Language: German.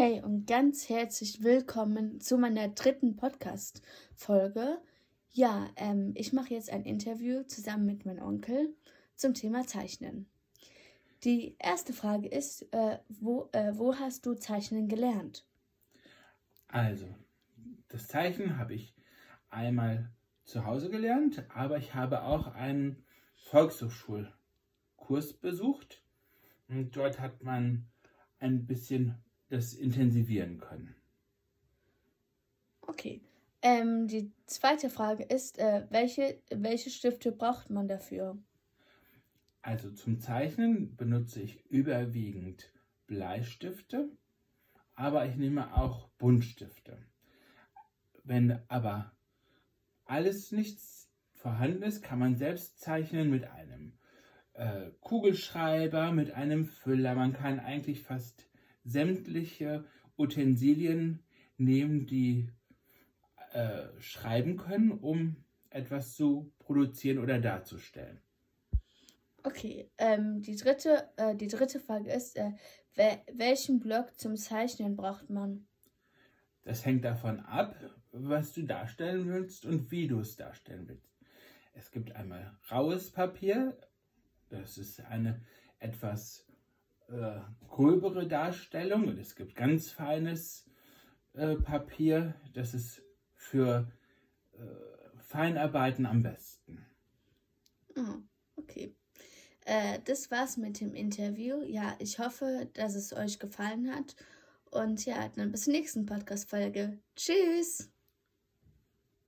Hey und ganz herzlich willkommen zu meiner dritten Podcast-Folge. Ja, ähm, ich mache jetzt ein Interview zusammen mit meinem Onkel zum Thema Zeichnen. Die erste Frage ist, äh, wo, äh, wo hast du Zeichnen gelernt? Also, das Zeichnen habe ich einmal zu Hause gelernt, aber ich habe auch einen Volkshochschulkurs besucht. Und dort hat man ein bisschen das intensivieren können. Okay. Ähm, die zweite Frage ist, äh, welche, welche Stifte braucht man dafür? Also zum Zeichnen benutze ich überwiegend Bleistifte, aber ich nehme auch Buntstifte. Wenn aber alles nichts vorhanden ist, kann man selbst zeichnen mit einem äh, Kugelschreiber, mit einem Füller. Man kann eigentlich fast sämtliche Utensilien nehmen, die äh, schreiben können, um etwas zu produzieren oder darzustellen. Okay, ähm, die, dritte, äh, die dritte Frage ist, äh, welchen Block zum Zeichnen braucht man? Das hängt davon ab, was du darstellen willst und wie du es darstellen willst. Es gibt einmal raues Papier, das ist eine etwas äh, gröbere Darstellung und es gibt ganz feines äh, Papier, das ist für äh, Feinarbeiten am besten. Oh, okay. Äh, das war's mit dem Interview. Ja, ich hoffe, dass es euch gefallen hat. Und ja, dann bis zur nächsten Podcast-Folge. Tschüss!